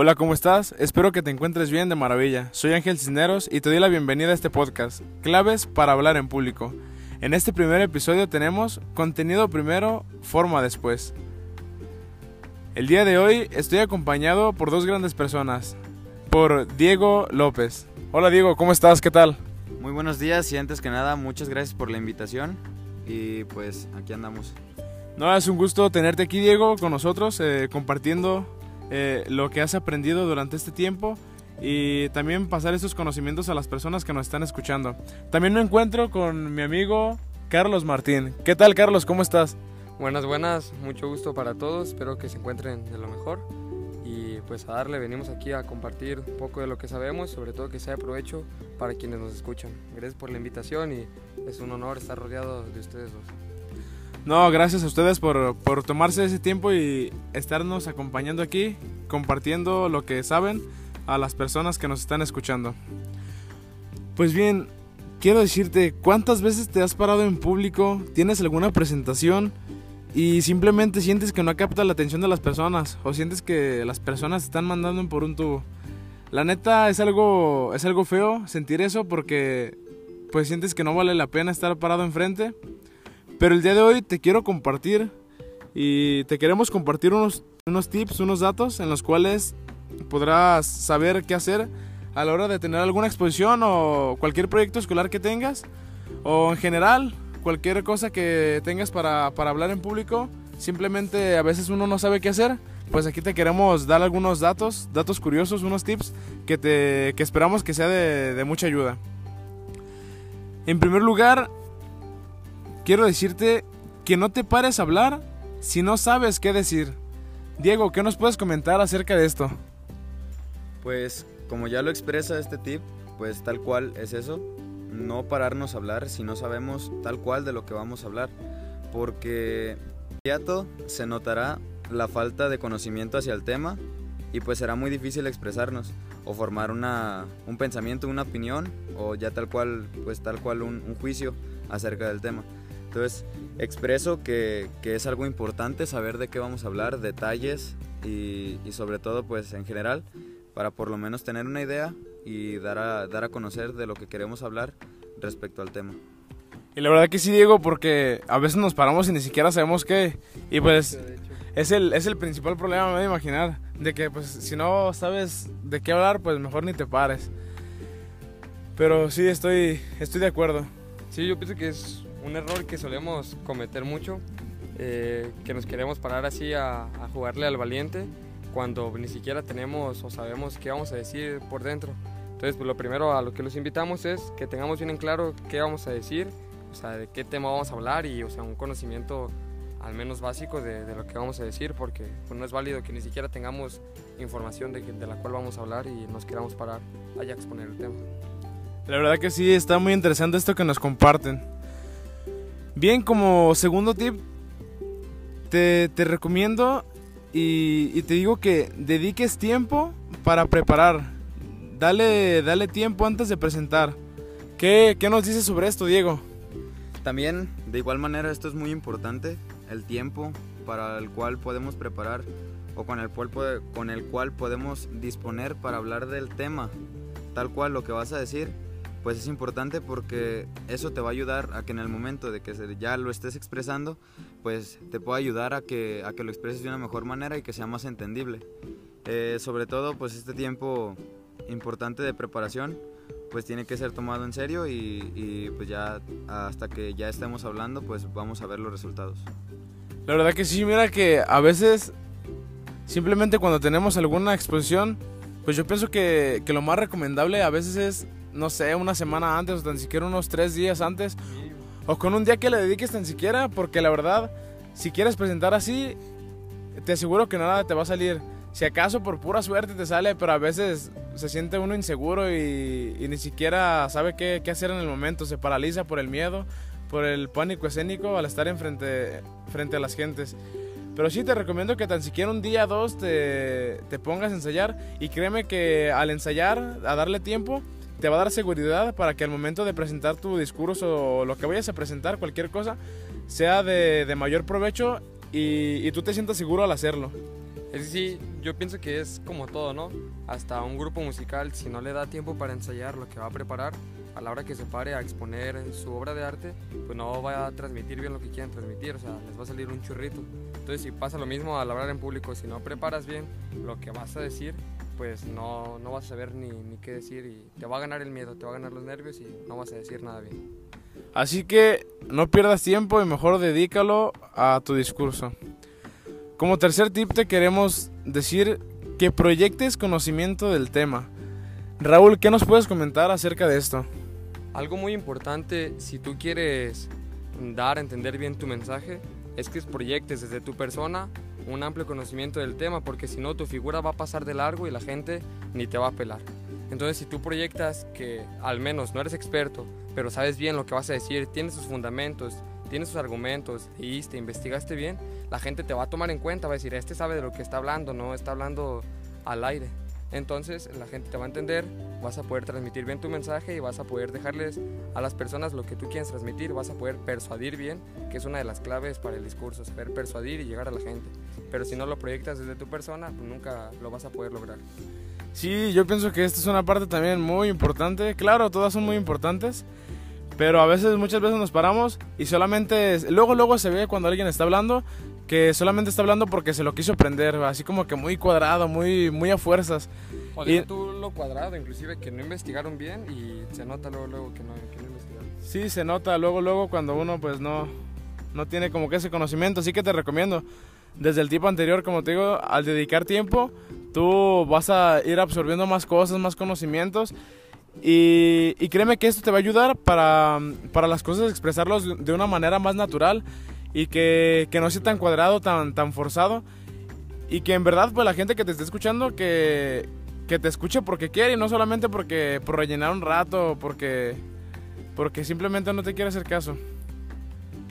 Hola, ¿cómo estás? Espero que te encuentres bien de maravilla. Soy Ángel Cisneros y te doy la bienvenida a este podcast, Claves para hablar en público. En este primer episodio tenemos contenido primero, forma después. El día de hoy estoy acompañado por dos grandes personas, por Diego López. Hola Diego, ¿cómo estás? ¿Qué tal? Muy buenos días y antes que nada muchas gracias por la invitación y pues aquí andamos. No, es un gusto tenerte aquí Diego con nosotros eh, compartiendo eh, lo que has aprendido durante este tiempo y también pasar estos conocimientos a las personas que nos están escuchando. También me encuentro con mi amigo Carlos Martín. ¿Qué tal Carlos? ¿Cómo estás? Buenas, buenas, mucho gusto para todos, espero que se encuentren de lo mejor y pues a darle, venimos aquí a compartir un poco de lo que sabemos, sobre todo que sea de provecho para quienes nos escuchan. Gracias por la invitación y es un honor estar rodeado de ustedes dos. No, gracias a ustedes por, por tomarse ese tiempo y estarnos acompañando aquí, compartiendo lo que saben a las personas que nos están escuchando. Pues bien, quiero decirte, ¿cuántas veces te has parado en público? ¿Tienes alguna presentación? y simplemente sientes que no capta la atención de las personas o sientes que las personas están mandando por un tubo. La neta es algo es algo feo sentir eso porque pues sientes que no vale la pena estar parado enfrente. Pero el día de hoy te quiero compartir y te queremos compartir unos unos tips, unos datos en los cuales podrás saber qué hacer a la hora de tener alguna exposición o cualquier proyecto escolar que tengas o en general cualquier cosa que tengas para, hablar en público, simplemente a veces uno no sabe qué hacer, pues aquí te queremos dar algunos datos, datos curiosos, unos tips que, te, que esperamos que sea de, de mucha ayuda. En primer lugar, quiero decirte que no te pares a hablar si no sabes qué decir. Diego, ¿qué nos puedes comentar acerca de esto? Pues como ya lo expresa este tip, pues tal cual es eso no pararnos a hablar si no sabemos tal cual de lo que vamos a hablar, porque inmediato se notará la falta de conocimiento hacia el tema y pues será muy difícil expresarnos o formar una, un pensamiento, una opinión o ya tal cual, pues tal cual un, juicio acerca del tema. Entonces, expreso que, que, es algo importante saber de qué vamos a hablar, detalles y, y sobre todo pues en general para por lo menos tener una idea y dar a, dar a conocer de lo que queremos hablar respecto al tema. Y la verdad que sí, Diego, porque a veces nos paramos y ni siquiera sabemos qué. Y pues es el, es el principal problema, me voy a imaginar. De que pues si no sabes de qué hablar, pues mejor ni te pares. Pero sí, estoy, estoy de acuerdo. Sí, yo pienso que es un error que solemos cometer mucho. Eh, que nos queremos parar así a, a jugarle al valiente cuando ni siquiera tenemos o sabemos qué vamos a decir por dentro. Entonces, pues lo primero a lo que los invitamos es que tengamos bien en claro qué vamos a decir, o sea, de qué tema vamos a hablar y, o sea, un conocimiento al menos básico de, de lo que vamos a decir, porque pues, no es válido que ni siquiera tengamos información de, de la cual vamos a hablar y nos queramos parar allá a exponer el tema. La verdad que sí, está muy interesante esto que nos comparten. Bien, como segundo tip, te, te recomiendo y, te digo que dediques tiempo para preparar dale, dale tiempo antes de presentar. ¿Qué, ¿Qué nos dices sobre esto, Diego? También, de igual manera, esto es muy importante, el tiempo para el cual podemos preparar o con el cual, con el cual podemos disponer para hablar del tema. Tal cual lo que vas a decir, pues es importante porque eso te va a ayudar a que en el momento de que ya lo estés expresando, pues te pueda ayudar a que, a que lo expreses de una mejor manera y que sea más entendible. Eh, sobre todo, pues este tiempo importante de preparación, pues tiene que ser tomado en serio y, pues ya hasta que ya estemos hablando, pues vamos a ver los resultados. La verdad que sí, mira que a veces simplemente cuando tenemos alguna exposición, pues yo pienso que, que lo más recomendable a veces es, no sé, una semana antes o tan siquiera unos tres días antes, o con un día que le dediques tan siquiera, porque la verdad, si quieres presentar así, te aseguro que nada te va a salir. Si acaso por pura suerte te sale, pero a veces se siente uno inseguro y, ni siquiera sabe qué, hacer en el momento, se paraliza por el miedo, por el pánico escénico al estar enfrente frente a las gentes. Pero sí te recomiendo que tan siquiera un día o dos te, te pongas a ensayar. Y créeme que al ensayar, a darle tiempo, te va a dar seguridad para que al momento de presentar tu discurso o lo que vayas a presentar, cualquier cosa, sea de, de mayor provecho y, y tú te sientas seguro al hacerlo. Es decir, yo pienso que es como todo, ¿no? Hasta un grupo musical, si no le da tiempo para ensayar lo que va a preparar, a la hora que se pare a exponer su obra de arte, pues no va a transmitir bien lo que quieren transmitir, o sea, les va a salir un churrito. Entonces, si pasa lo mismo al hablar en público, si no preparas bien lo que vas a decir, pues no, no vas a saber ni, ni qué decir y te va a ganar el miedo, te va a ganar los nervios y no vas a decir nada bien. Así que no pierdas tiempo y mejor dedícalo a tu discurso. Como tercer tip te queremos decir que proyectes conocimiento del tema. Raúl, ¿qué nos puedes comentar acerca de esto? Algo muy importante si tú quieres dar a entender bien tu mensaje es que proyectes desde tu persona un amplio conocimiento del tema porque si no tu figura va a pasar de largo y la gente ni te va a pelar. Entonces si tú proyectas que al menos no eres experto, pero sabes bien lo que vas a decir, tienes sus fundamentos, tienes sus argumentos, y te investigaste bien, la gente te va a tomar en cuenta, va a decir, este sabe de lo que está hablando, no está hablando al aire. Entonces la gente te va a entender, vas a poder transmitir bien tu mensaje y vas a poder dejarles a las personas lo que tú quieres transmitir, vas a poder persuadir bien, que es una de las claves para el discurso, saber persuadir y llegar a la gente. Pero si no lo proyectas desde tu persona, pues nunca lo vas a poder lograr. Sí, yo pienso que esta es una parte también muy importante. Claro, todas son muy importantes, pero a veces, muchas veces nos paramos y solamente, luego, luego se ve cuando alguien está hablando que solamente está hablando porque se lo quiso aprender, así como que muy cuadrado, muy, muy a fuerzas. O y, tú lo cuadrado, inclusive que no investigaron bien y se nota luego, luego que no, que no investigaron. Sí, se nota luego, luego cuando uno pues no, no tiene como que ese conocimiento, así que te recomiendo. Desde el tipo anterior, como te digo, al dedicar tiempo, tú vas a ir absorbiendo más cosas, más conocimientos. Y, y créeme que esto te va a ayudar para, para las cosas expresarlos de una manera más natural y que, que, no sea tan cuadrado, tan, tan forzado. Y que en verdad, pues la gente que te esté escuchando, que, que te escuche porque quiere y no solamente porque por rellenar un rato, porque, porque simplemente no te quiere hacer caso.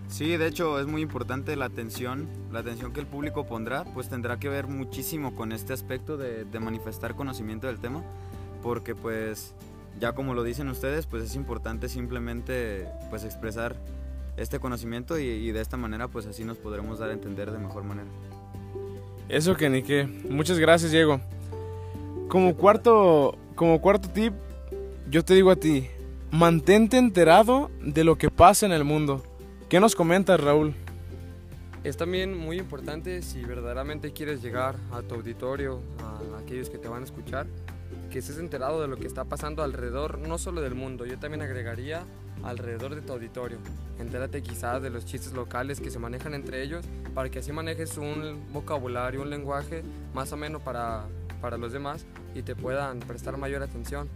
Sí, de hecho es muy importante la atención, la atención que el público pondrá, pues tendrá que ver muchísimo con este aspecto de, manifestar conocimiento del tema, porque pues ya como lo dicen ustedes, pues es importante simplemente pues expresar este conocimiento y, de esta manera pues así nos podremos dar a entender de mejor manera. Eso que ni qué. Muchas gracias, Diego. Como cuarto, como cuarto tip, yo te digo a ti, mantente enterado de lo que pasa en el mundo. ¿Qué nos comentas, Raúl? Es también muy importante si verdaderamente quieres llegar a tu auditorio, a aquellos que te van a escuchar, que estés enterado de lo que está pasando alrededor, no solo del mundo, yo también agregaría alrededor de tu auditorio. Entérate quizás de los chistes locales que se manejan entre ellos para que así manejes un vocabulario, un lenguaje más o menos para, para los demás y te puedan prestar mayor atención.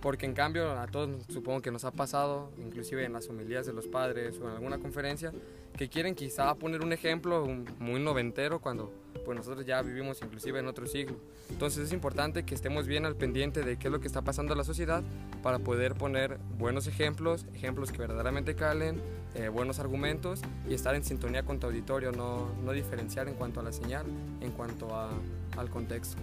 Porque en cambio a todos supongo que nos ha pasado, inclusive en las homilías de los padres o en alguna conferencia, que quieren quizá poner un ejemplo muy noventero cuando pues nosotros ya vivimos inclusive en otro siglo. Entonces es importante que estemos bien al pendiente de qué es lo que está pasando en la sociedad para poder poner buenos ejemplos, ejemplos que verdaderamente calen, eh, buenos argumentos y estar en sintonía con tu auditorio, no, no diferenciar en cuanto a la señal, en cuanto a, al contexto.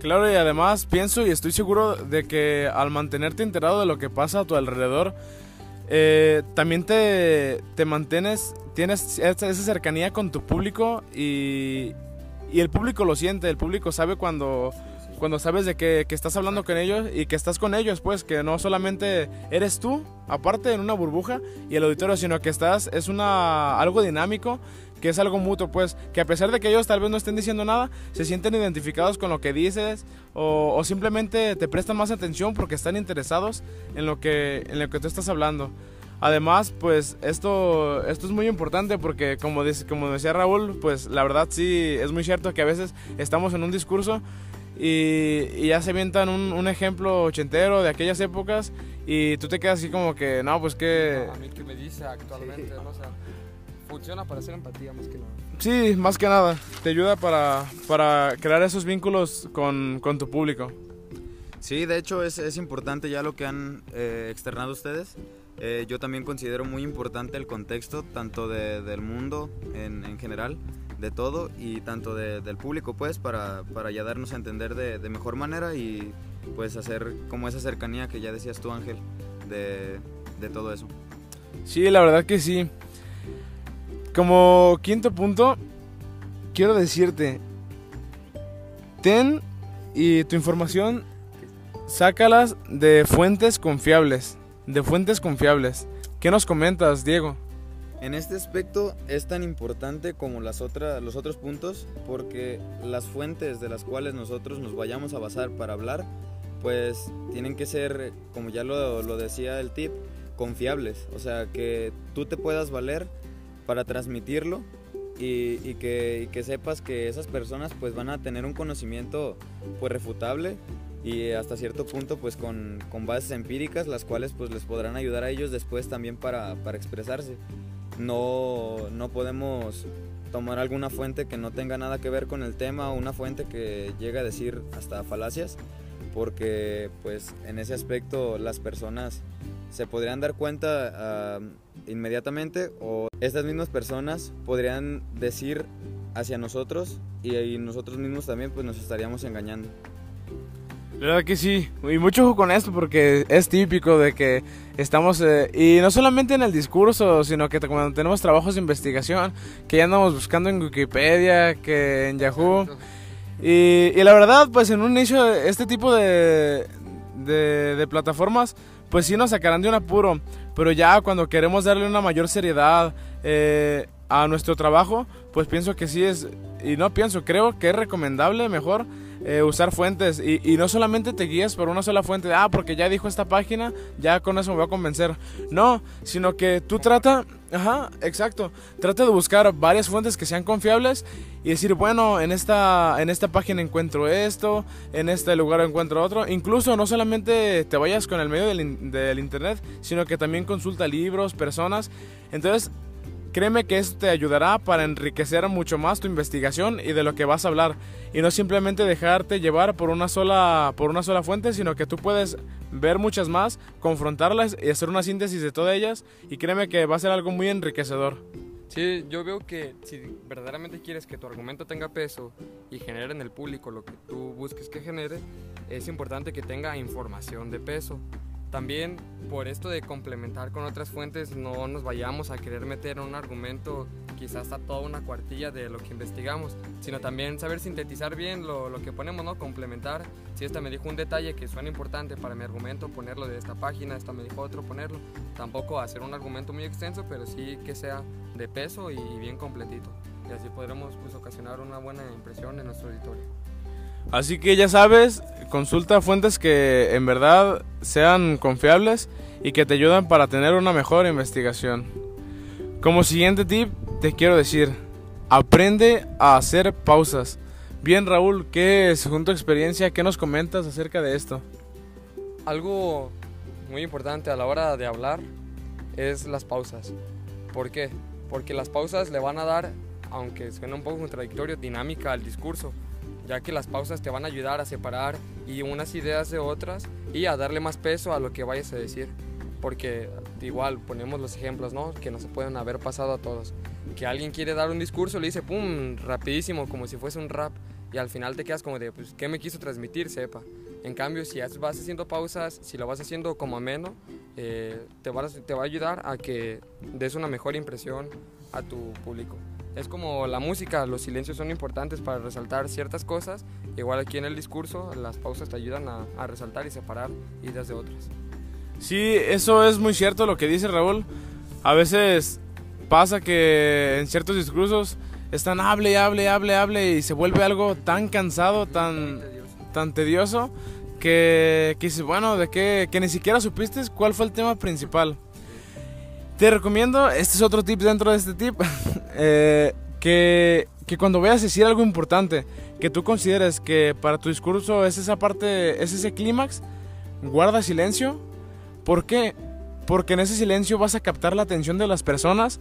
Claro, y además pienso y estoy seguro de que al mantenerte enterado de lo que pasa a tu alrededor, eh, también te, te, mantienes, tienes esa cercanía con tu público y, y el público lo siente, el público sabe cuando, cuando sabes de que, que, estás hablando con ellos y que estás con ellos, pues que no solamente eres tú, aparte en una burbuja y el auditorio, sino que estás, es una, algo dinámico, que es algo mutuo, pues que a pesar de que ellos tal vez no estén diciendo nada, se sienten identificados con lo que dices o, o simplemente te prestan más atención porque están interesados en lo que, en lo que tú estás hablando. Además, pues esto, esto es muy importante porque como, dice, como decía Raúl, pues la verdad sí es muy cierto que a veces estamos en un discurso y, ya se avientan un, un, ejemplo ochentero de aquellas épocas y tú te quedas así como que, no, pues que... a mí que me dice actualmente, ¿no? O sea, funciona para hacer empatía más que nada. Sí, más que nada, te ayuda para, para crear esos vínculos con, con, tu público. Sí, de hecho es, es importante ya lo que han eh, externado ustedes. Eh, yo también considero muy importante el contexto, tanto de, del mundo en, en, general, de todo, y tanto de, del público, pues, para, para, ya darnos a entender de, de, mejor manera y pues hacer como esa cercanía que ya decías tú, Ángel, de, de todo eso. Sí, la verdad que sí. Como quinto punto, quiero decirte, ten y tu información, sácalas de fuentes confiables. De fuentes confiables. ¿Qué nos comentas, Diego? En este aspecto es tan importante como las otras, los otros puntos porque las fuentes de las cuales nosotros nos vayamos a basar para hablar pues tienen que ser, como ya lo, lo decía el tip, confiables. O sea, que tú te puedas valer para transmitirlo y, y, que, y, que, sepas que esas personas pues van a tener un conocimiento pues refutable y hasta cierto punto pues con, con, bases empíricas las cuales pues les podrán ayudar a ellos después también para, para expresarse. No, no podemos tomar alguna fuente que no tenga nada que ver con el tema o una fuente que llegue a decir hasta falacias porque pues en ese aspecto las personas se podrían dar cuenta uh, inmediatamente o estas mismas personas podrían decir hacia nosotros y, y, nosotros mismos también pues nos estaríamos engañando. La verdad que sí, y mucho ojo con esto porque es típico de que estamos, eh, y no solamente en el discurso, sino que cuando tenemos trabajos de investigación, que ya andamos buscando en Wikipedia, que en Yahoo. Y, y, la verdad, pues en un inicio, este tipo de, de, de, plataformas, pues sí nos sacarán de un apuro. Pero ya cuando queremos darle una mayor seriedad eh, a nuestro trabajo, pues pienso que sí es, y no pienso, creo que es recomendable mejor eh, usar fuentes. Y, y, no solamente te guías por una sola fuente, ah, porque ya dijo esta página, ya con eso me voy a convencer. No, sino que tú trata, ajá, exacto, trata de buscar varias fuentes que sean confiables y decir, bueno, en esta, en esta página encuentro esto, en este lugar encuentro otro. Incluso no solamente te vayas con el medio del, del internet, sino que también consulta libros, personas. Entonces, Créeme que esto te ayudará para enriquecer mucho más tu investigación y de lo que vas a hablar y no simplemente dejarte llevar por una sola por una sola fuente, sino que tú puedes ver muchas más, confrontarlas y hacer una síntesis de todas ellas y créeme que va a ser algo muy enriquecedor. Sí, yo veo que si verdaderamente quieres que tu argumento tenga peso y genere en el público lo que tú busques que genere, es importante que tenga información de peso. También por esto de complementar con otras fuentes no nos vayamos a querer meter un argumento quizás hasta toda una cuartilla de lo que investigamos, sino también saber sintetizar bien lo, lo, que ponemos, ¿no? Complementar. Si esta me dijo un detalle que suena importante para mi argumento, ponerlo de esta página, esta me dijo otro, ponerlo. Tampoco hacer un argumento muy extenso, pero sí que sea de peso y bien completito. Y así podremos pues, ocasionar una buena impresión en nuestro auditorio. Así que ya sabes, consulta fuentes que en verdad sean confiables y que te ayudan para tener una mejor investigación. Como siguiente tip, te quiero decir, aprende a hacer pausas. Bien Raúl, ¿qué según tu experiencia, qué nos comentas acerca de esto? Algo muy importante a la hora de hablar es las pausas. ¿Por qué? Porque las pausas le van a dar, aunque suena un poco contradictorio, dinámica al discurso ya que las pausas te van a ayudar a separar y unas ideas de otras y a darle más peso a lo que vayas a decir. Porque igual ponemos los ejemplos, ¿no? Que no se pueden haber pasado a todos. Que alguien quiere dar un discurso, le dice, ¡pum!, rapidísimo, como si fuese un rap. Y al final te quedas como de, pues, ¿qué me quiso transmitir? Sepa. En cambio, si vas haciendo pausas, si lo vas haciendo como ameno, eh, te, va, te va a ayudar a que des una mejor impresión a tu público. Es como la música, los silencios son importantes para resaltar ciertas cosas. Igual aquí en el discurso, las pausas te ayudan a, resaltar y separar ideas de otras. Sí, eso es muy cierto lo que dice Raúl. A veces pasa que en ciertos discursos están hable, hable, hable, hable y se vuelve algo tan cansado, tan, tan tedioso que, que bueno, de qué, que ni siquiera supiste cuál fue el tema principal. Te recomiendo, este es otro tip dentro de este tip, eh, que, que cuando vayas a decir algo importante, que tú consideres que para tu discurso es esa parte, es ese clímax, guarda silencio. ¿Por qué? Porque en ese silencio vas a captar la atención de las personas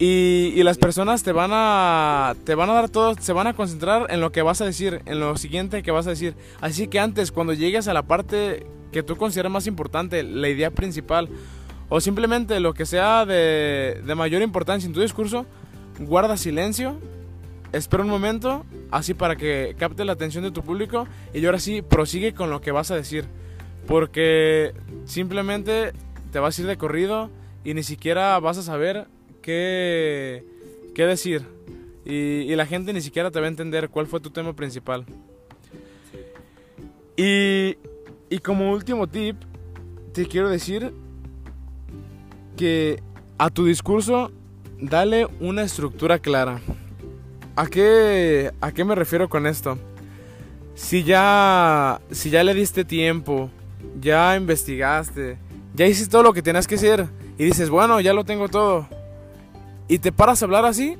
y, y, las personas te van a te van a dar todo, se van a concentrar en lo que vas a decir, en lo siguiente que vas a decir. Así que antes, cuando llegues a la parte que tú consideras más importante, la idea principal, o simplemente lo que sea de, de mayor importancia en tu discurso, guarda silencio, espera un momento, así para que capte la atención de tu público y ahora sí prosigue con lo que vas a decir. Porque simplemente te vas a ir de corrido y ni siquiera vas a saber qué, qué decir. Y, y, la gente ni siquiera te va a entender cuál fue tu tema principal. Y, y como último tip, te quiero decir que a tu discurso dale una estructura clara. ¿A qué, ¿A qué me refiero con esto? Si ya, si ya le diste tiempo, ya investigaste, ya hiciste todo lo que tenías que hacer y dices, bueno, ya lo tengo todo, y te paras a hablar así,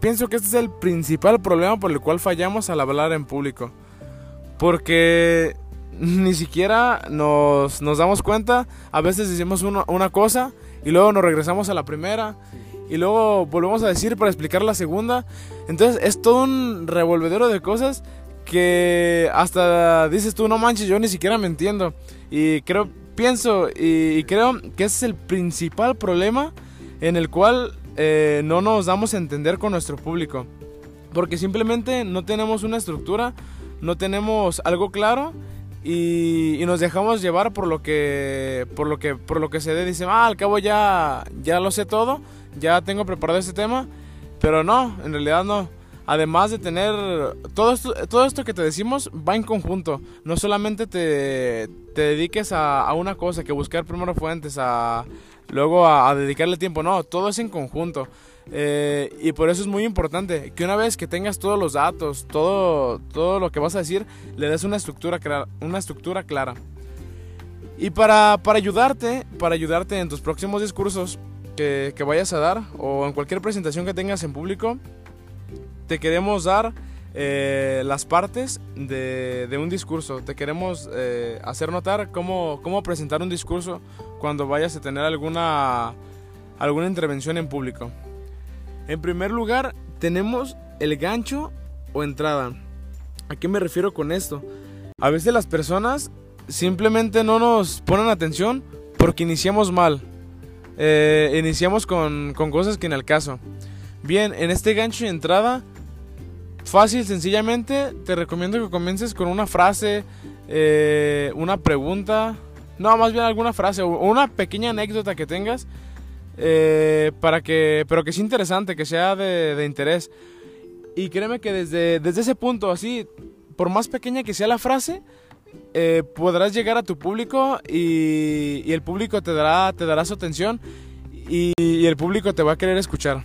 pienso que este es el principal problema por el cual fallamos al hablar en público. Porque ni siquiera nos, nos damos cuenta, a veces decimos una cosa y luego nos regresamos a la primera y luego volvemos a decir para explicar la segunda. Entonces es todo un revolvedero de cosas que hasta dices tú, no manches, yo ni siquiera me entiendo. Y creo, pienso y, creo que ese es el principal problema en el cual eh, no nos damos a entender con nuestro público. Porque simplemente no tenemos una estructura, no tenemos algo claro y, nos dejamos llevar por lo que por lo que por lo que se dé. Dice ah al cabo ya ya lo sé todo ya tengo preparado este tema pero no en realidad no. Además de tener todo esto, todo esto que te decimos va en conjunto. No solamente te, te dediques a, a, una cosa que buscar primero fuentes a luego a, a dedicarle tiempo no todo es en conjunto eh, y por eso es muy importante que una vez que tengas todos los datos, todo, todo lo que vas a decir, le des una estructura, una estructura clara. Y para, para, ayudarte, para ayudarte en tus próximos discursos que, que, vayas a dar o en cualquier presentación que tengas en público, te queremos dar eh, las partes de, de, un discurso. Te queremos eh, hacer notar cómo, cómo presentar un discurso cuando vayas a tener alguna, alguna intervención en público. En primer lugar, tenemos el gancho o entrada. ¿A qué me refiero con esto? A veces las personas simplemente no nos ponen atención porque iniciamos mal. Eh, iniciamos con, cosas que en el caso. Bien, en este gancho y entrada, fácil, sencillamente, te recomiendo que comiences con una frase, eh, una pregunta, no, más bien alguna frase o una pequeña anécdota que tengas eh, para que, pero que sea interesante, que sea de, interés. Y créeme que desde, desde ese punto, así, por más pequeña que sea la frase, eh, podrás llegar a tu público y, el público te dará, te dará su atención y, el público te va a querer escuchar.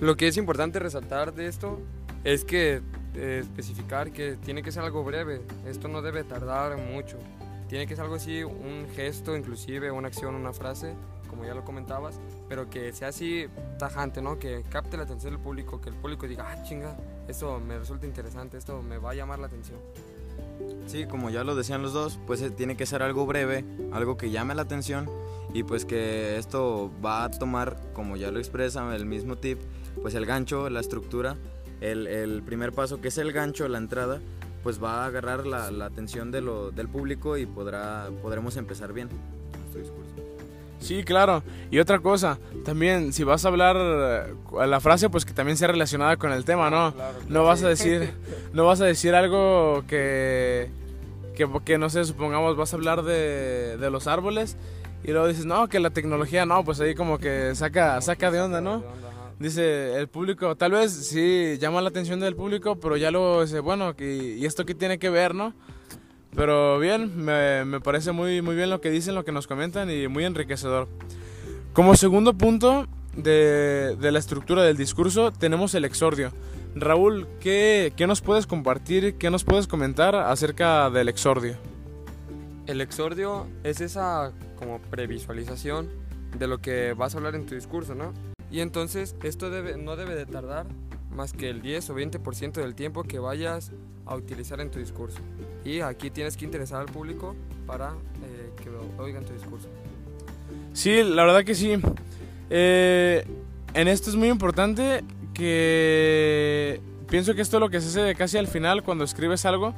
Lo que es importante resaltar de esto es que eh, especificar que tiene que ser algo breve. Esto no debe tardar mucho. Tiene que ser algo así, un gesto, inclusive una acción, una frase, como ya lo comentabas, pero que sea así tajante, ¿no? Que capte la atención del público, que el público diga, ah, chinga, esto me resulta interesante, esto me va a llamar la atención. Sí, como ya lo decían los dos, pues eh, tiene que ser algo breve, algo que llame la atención y pues que esto va a tomar, como ya lo expresa el mismo tip, pues el gancho, la estructura, el, el primer paso que es el gancho, la entrada, pues va a agarrar la, atención de lo, del público y podrá, podremos empezar bien nuestro discurso. Sí, claro. Y otra cosa, también si vas a hablar eh, la frase, pues que también sea relacionada con el tema, ¿no? no vas a decir, no vas a decir algo que, que, no sé, supongamos vas a hablar de, de los árboles y luego dices, no, que la tecnología, no, pues ahí como que saca, saca de onda, ¿no? Dice el público, tal vez sí llama la atención del público, pero ya luego dice, bueno, ¿y esto qué tiene que ver, no? Pero bien, me, me, parece muy, muy bien lo que dicen, lo que nos comentan y muy enriquecedor. Como segundo punto de, de la estructura del discurso tenemos el exordio. Raúl, ¿qué, ¿qué nos puedes compartir, qué nos puedes comentar acerca del exordio? El exordio es esa como previsualización de lo que vas a hablar en tu discurso, ¿no? Y entonces esto no debe de tardar más que el 10 o 20% del tiempo que vayas a utilizar en tu discurso. Y aquí tienes que interesar al público para eh, que oigan tu discurso. Sí, la verdad que sí. Eh, en esto es muy importante que pienso que esto es lo que se hace casi al final cuando escribes algo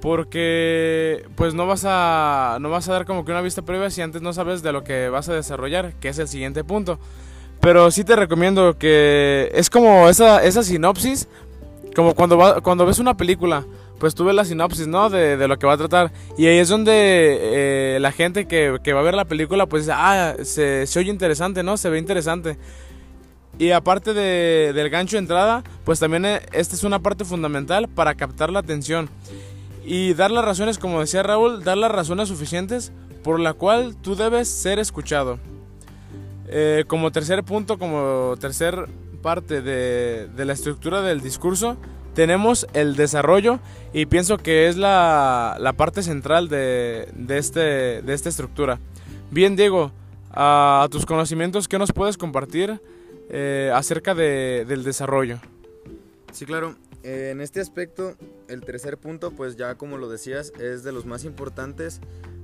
porque pues no vas a no vas a dar como que una vista previa si antes no sabes de lo que vas a desarrollar, que es el siguiente punto. Pero sí te recomiendo que es como esa, esa sinopsis, como cuando, va, cuando ves una película, pues tú ves la sinopsis, ¿no? De, de lo que va a tratar. Y ahí es donde eh, la gente que, que, va a ver la película, pues ah, se, se oye interesante, ¿no? Se ve interesante. Y aparte de, del gancho de entrada, pues también eh, esta es una parte fundamental para captar la atención. Y dar las razones, como decía Raúl, dar las razones suficientes por la cual tú debes ser escuchado. Eh, como tercer punto, como tercer parte de, de, la estructura del discurso, tenemos el desarrollo y pienso que es la, la parte central de, de, este, de esta estructura. Bien, Diego, a, a tus conocimientos, ¿qué nos puedes compartir eh, acerca de, del desarrollo? Sí, claro. Eh, en este aspecto, el tercer punto, pues ya como lo decías, es de los más importantes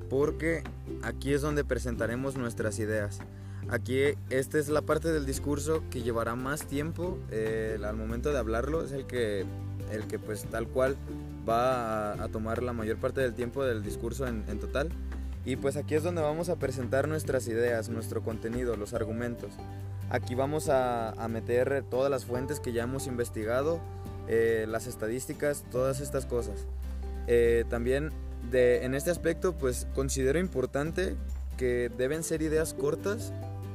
porque aquí es donde presentaremos nuestras ideas. Aquí esta es la parte del discurso que llevará más tiempo eh, al momento de hablarlo, es el que, el que pues tal cual va a, a tomar la mayor parte del tiempo del discurso en, en total. Y pues aquí es donde vamos a presentar nuestras ideas, nuestro contenido, los argumentos. Aquí vamos a, a meter todas las fuentes que ya hemos investigado, eh, las estadísticas, todas estas cosas. Eh, también de, en este aspecto pues considero importante que deben ser ideas cortas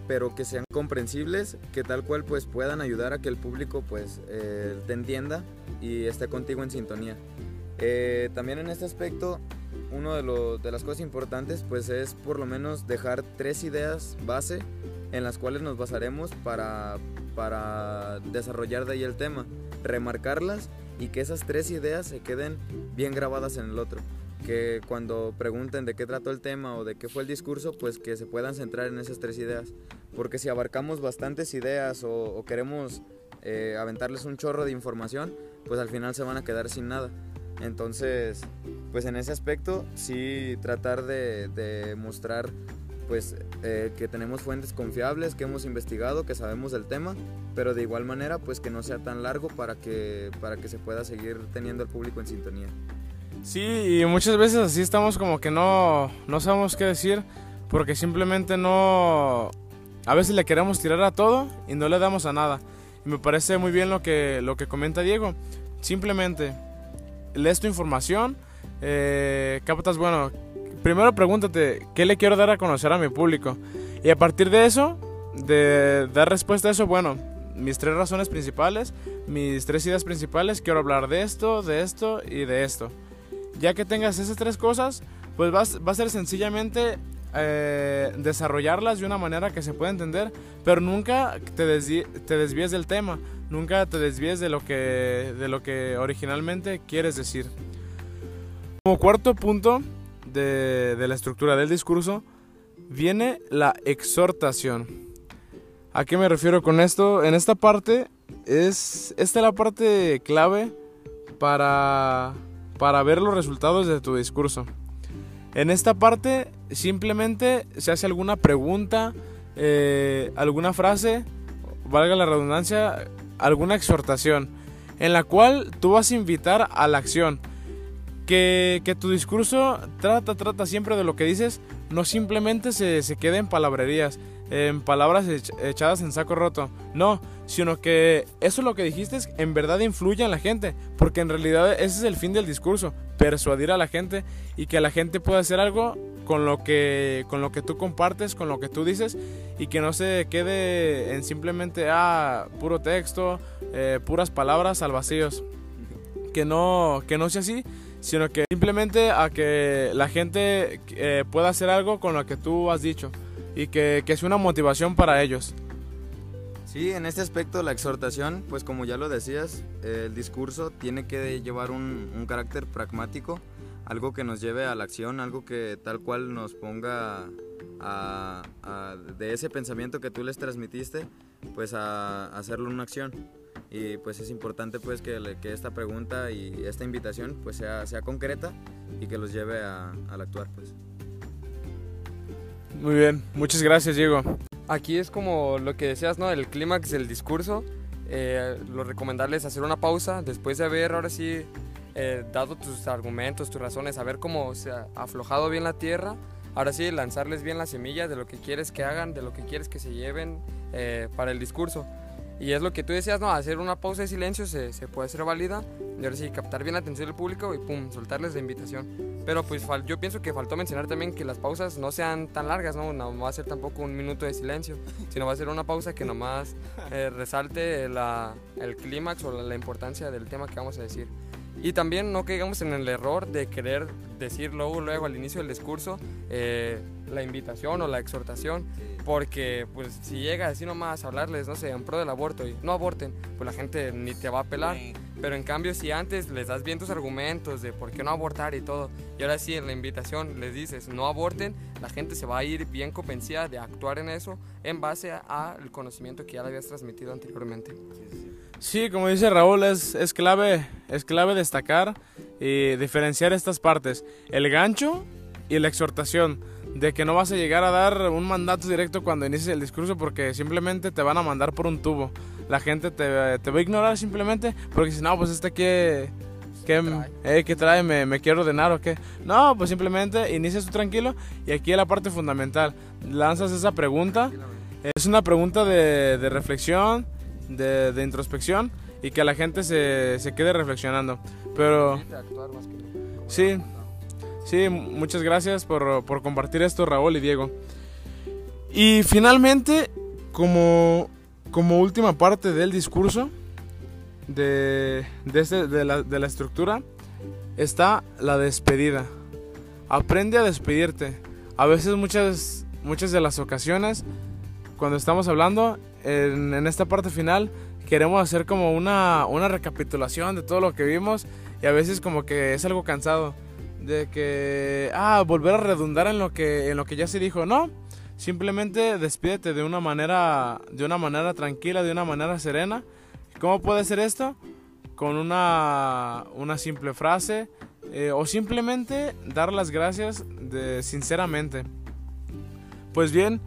pero que sean comprensibles, que tal cual pues puedan ayudar a que el público pues eh, te entienda y esté contigo en sintonía. Eh, también en este aspecto, una de, de las cosas importantes pues es por lo menos dejar tres ideas base en las cuales nos basaremos para, para desarrollar de ahí el tema, remarcarlas y que esas tres ideas se queden bien grabadas en el otro que cuando pregunten de qué trató el tema o de qué fue el discurso, pues que se puedan centrar en esas tres ideas. Porque si abarcamos bastantes ideas o, o queremos eh, aventarles un chorro de información, pues al final se van a quedar sin nada. Entonces, pues en ese aspecto sí tratar de, de mostrar pues eh, que tenemos fuentes confiables, que hemos investigado, que sabemos del tema, pero de igual manera pues que no sea tan largo para que, para que se pueda seguir teniendo el público en sintonía. Sí, y muchas veces así estamos como que no, no sabemos qué decir porque simplemente no... A veces le queremos tirar a todo y no le damos a nada. Y me parece muy bien lo que, lo que comenta Diego. Simplemente lees tu información, eh, captas, bueno, primero pregúntate qué le quiero dar a conocer a mi público. Y a partir de eso, de dar respuesta a eso, bueno, mis tres razones principales, mis tres ideas principales, quiero hablar de esto, de esto y de esto. Ya que tengas esas tres cosas, pues vas, va a ser sencillamente eh, desarrollarlas de una manera que se pueda entender, pero nunca te, desvíes, te desvíes del tema, nunca te desvíes de lo, que, de lo que originalmente quieres decir. Como cuarto punto de, de la estructura del discurso, viene la exhortación. ¿A qué me refiero con esto? En esta parte es esta es la parte clave para para ver los resultados de tu discurso. En esta parte simplemente se hace alguna pregunta, eh, alguna frase, valga la redundancia, alguna exhortación, en la cual tú vas a invitar a la acción. Que, que tu discurso trata, trata siempre de lo que dices, no simplemente se, se quede en palabrerías, en palabras echadas en saco roto. No, sino que eso lo que dijiste en verdad influye en la gente, porque en realidad ese es el fin del discurso, persuadir a la gente y que la gente pueda hacer algo con lo que con lo que tú compartes, con lo que tú dices y que no se quede en simplemente ah, puro texto, eh, puras palabras al vacíos. Que no que no sea así, sino que simplemente a que la gente eh, pueda hacer algo con lo que tú has dicho y que, que sea una motivación para ellos. Sí, en este aspecto la exhortación, pues como ya lo decías, el discurso tiene que llevar un, carácter pragmático, algo que nos lleve a la acción, algo que tal cual nos ponga a, a, de ese pensamiento que tú les transmitiste, pues a, a hacerlo una acción. Y pues es importante pues que, que, esta pregunta y esta invitación pues sea, sea concreta y que los lleve a, al actuar pues. Muy bien, muchas gracias Diego. Aquí es como lo que decías, ¿no? El clímax del discurso. Eh, lo recomendable es hacer una pausa después de haber ahora sí eh, dado tus argumentos, tus razones, haber cómo se ha aflojado bien la tierra. Ahora sí, lanzarles bien la semilla de lo que quieres que hagan, de lo que quieres que se lleven eh, para el discurso. Y es lo que tú decías, ¿no? Hacer una pausa de silencio se, puede hacer válida y ahora sí captar bien la atención del público y pum, soltarles la invitación. Pero pues yo pienso que faltó mencionar también que las pausas no sean tan largas, ¿no? Va a ser tampoco un minuto de silencio, sino va a ser una pausa que nomás eh, resalte el clímax o la importancia del tema que vamos a decir. Y también no caigamos en el error de querer decir luego, luego al inicio del discurso eh, la invitación o la exhortación, porque pues si llega así nomás a hablarles, no sé, en pro del aborto y no aborten, pues la gente ni te va a pelar. Pero en cambio si antes les das bien tus argumentos de por qué no abortar y todo, y ahora sí en la invitación les dices no aborten, la gente se va a ir bien convencida de actuar en eso en base al conocimiento que ya le habías transmitido anteriormente. Sí, como dice Raúl, es, es, clave, es clave destacar y diferenciar estas partes. El gancho y la exhortación de que no vas a llegar a dar un mandato directo cuando inicies el discurso porque simplemente te van a mandar por un tubo. La gente te, te va a ignorar simplemente porque si no, pues este que... ¿Qué, trae? ¿qué trae? ¿Me, ¿Me, quiero ordenar o qué? No, pues simplemente inicias tú tranquilo y aquí es la parte fundamental. Lanzas esa pregunta. Es una pregunta de, de reflexión, de, introspección y que la gente se, se quede reflexionando. Pero... Sí, sí, muchas gracias por, por compartir esto, Raúl y Diego. Y finalmente, como, como última parte del discurso, de, de, este, de, la, de la estructura, está la despedida. Aprende a despedirte. A veces muchas, muchas de las ocasiones, cuando estamos hablando, en, en, esta parte final queremos hacer como una, una recapitulación de todo lo que vimos y a veces como que es algo cansado de que ah volver a redundar en lo que en lo que ya se dijo. No simplemente despídete de una manera de una manera tranquila de una manera serena. Cómo puede ser esto con una una simple frase eh, o simplemente dar las gracias de sinceramente. Pues bien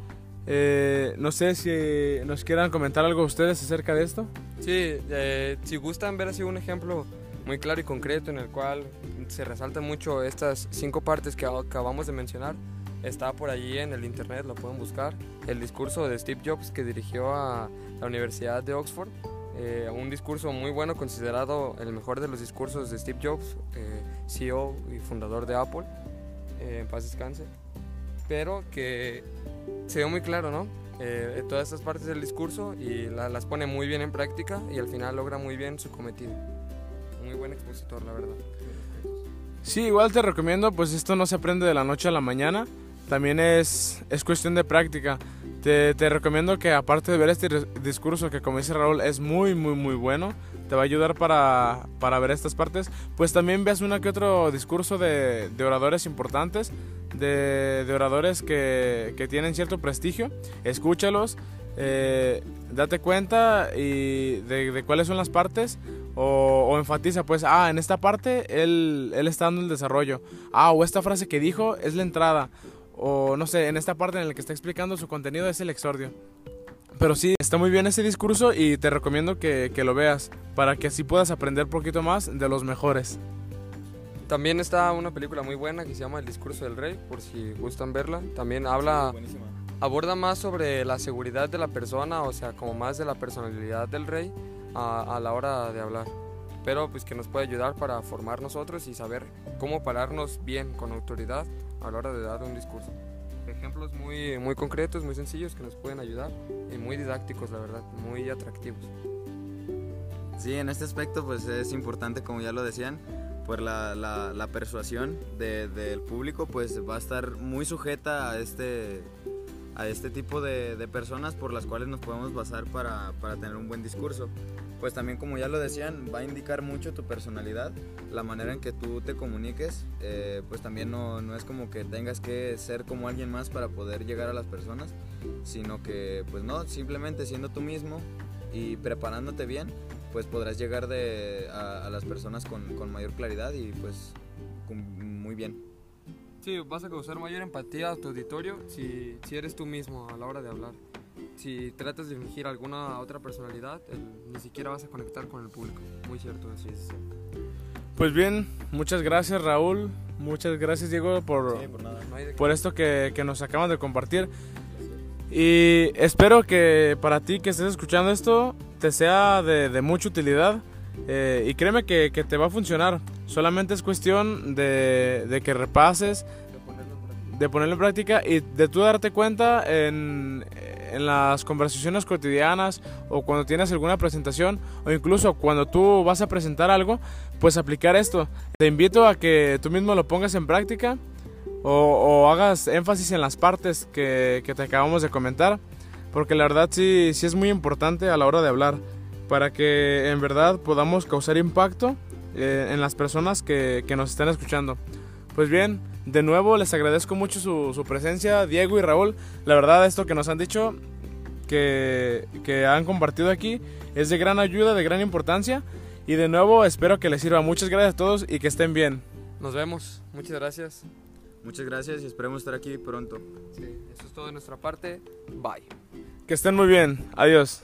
eh, no sé si nos quieran comentar algo ustedes acerca de esto. Sí, eh, si gustan ver así un ejemplo muy claro y concreto en el cual se resaltan mucho estas cinco partes que acabamos de mencionar, está por allí en el internet, lo pueden buscar. El discurso de Steve Jobs que dirigió a la Universidad de Oxford. Eh, un discurso muy bueno, considerado el mejor de los discursos de Steve Jobs, CEO y fundador de Apple. en paz descanse. Pero que se ve muy claro, ¿no? Eh, todas estas partes del discurso y las pone muy bien en práctica y al final logra muy bien su cometido. Muy buen expositor, la verdad. Sí, igual te recomiendo, pues esto no se aprende de la noche a la mañana, también es, es cuestión de práctica. Te, te recomiendo que aparte de ver este discurso que como dice Raúl es muy muy muy bueno, te va a ayudar para, para ver estas partes, pues también veas uno que otro discurso de, de oradores importantes de, oradores que, tienen cierto prestigio, escúchalos, eh, date cuenta y de, cuáles son las partes o, enfatiza pues, ah, en esta parte él, él está dando el desarrollo, ah, o esta frase que dijo es la entrada, o no sé, en esta parte en la que está explicando su contenido es el exordio. Pero sí, está muy bien ese discurso y te recomiendo que, que lo veas para que así puedas aprender un poquito más de los mejores. También está una película muy buena que se llama El discurso del rey, por si gustan verla. También habla, aborda más sobre la seguridad de la persona, o sea, como más de la personalidad del rey a, la hora de hablar. Pero pues que nos puede ayudar para formar nosotros y saber cómo pararnos bien con autoridad a la hora de dar un discurso. Ejemplos muy, muy concretos, muy sencillos que nos pueden ayudar y muy didácticos, la verdad, muy atractivos. Sí, en este aspecto pues es importante, como ya lo decían, pues la, la, persuasión del público pues va a estar muy sujeta a este, a este tipo de, de personas por las cuales nos podemos basar para, para, tener un buen discurso. Pues también como ya lo decían, va a indicar mucho tu personalidad, la manera en que tú te comuniques, eh, pues también no, no, es como que tengas que ser como alguien más para poder llegar a las personas, sino que pues no, simplemente siendo tú mismo y preparándote bien, pues podrás llegar de, a, las personas con, con, mayor claridad y pues muy bien. Sí, vas a causar mayor empatía a tu auditorio si, si eres tú mismo a la hora de hablar. Si tratas de fingir alguna otra personalidad, ni siquiera vas a conectar con el público. Muy cierto, así es. Pues bien, muchas gracias Raúl, muchas gracias Diego por, por, por esto que, que, nos acaban de compartir. Y espero que para ti que estés escuchando esto te sea de, de mucha utilidad eh, y créeme que, que, te va a funcionar. Solamente es cuestión de, de que repases, de ponerlo en práctica y de tú darte cuenta en, en las conversaciones cotidianas o cuando tienes alguna presentación o incluso cuando tú vas a presentar algo, pues aplicar esto. Te invito a que tú mismo lo pongas en práctica o, o hagas énfasis en las partes que, que, te acabamos de comentar, porque la verdad sí, sí es muy importante a la hora de hablar, para que en verdad podamos causar impacto eh, en las personas que, que nos están escuchando. Pues bien, de nuevo les agradezco mucho su, su, presencia, Diego y Raúl. La verdad, esto que nos han dicho, que, que, han compartido aquí, es de gran ayuda, de gran importancia. Y de nuevo, espero que les sirva. Muchas gracias a todos y que estén bien. Nos vemos. Muchas gracias. Muchas gracias y esperemos estar aquí pronto. Sí, eso es todo de nuestra parte. Bye. Que estén muy bien. Adiós.